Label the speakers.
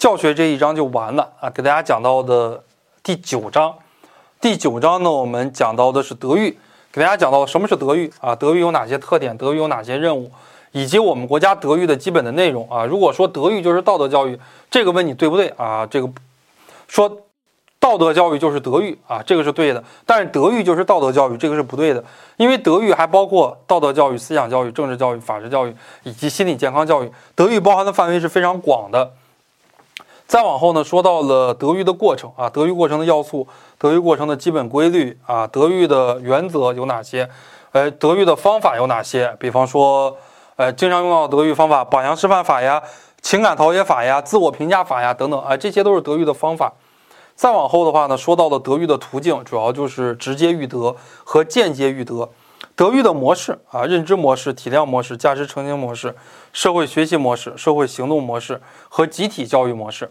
Speaker 1: 教学这一章就完了啊，给大家讲到的第九章。第九章呢，我们讲到的是德育，给大家讲到什么是德育啊？德育有哪些特点？德育有哪些任务？以及我们国家德育的基本的内容啊。如果说德育就是道德教育，这个问你对不对啊？这个说道德教育就是德育啊，这个是对的。但是德育就是道德教育，这个是不对的。因为德育还包括道德教育、思想教育、政治教育、法治教育以及心理健康教育。德育包含的范围是非常广的。再往后呢，说到了德育的过程啊，德育过程的要素。德育过程的基本规律啊，德育的原则有哪些？呃，德育的方法有哪些？比方说，呃，经常用到德育方法，榜样示范法呀，情感陶冶法呀，自我评价法呀，等等啊，这些都是德育的方法。再往后的话呢，说到了德育的途径，主要就是直接育德和间接育德。德育的模式啊，认知模式、体谅模式、价值成型模式、社会学习模式、社会行动模式和集体教育模式。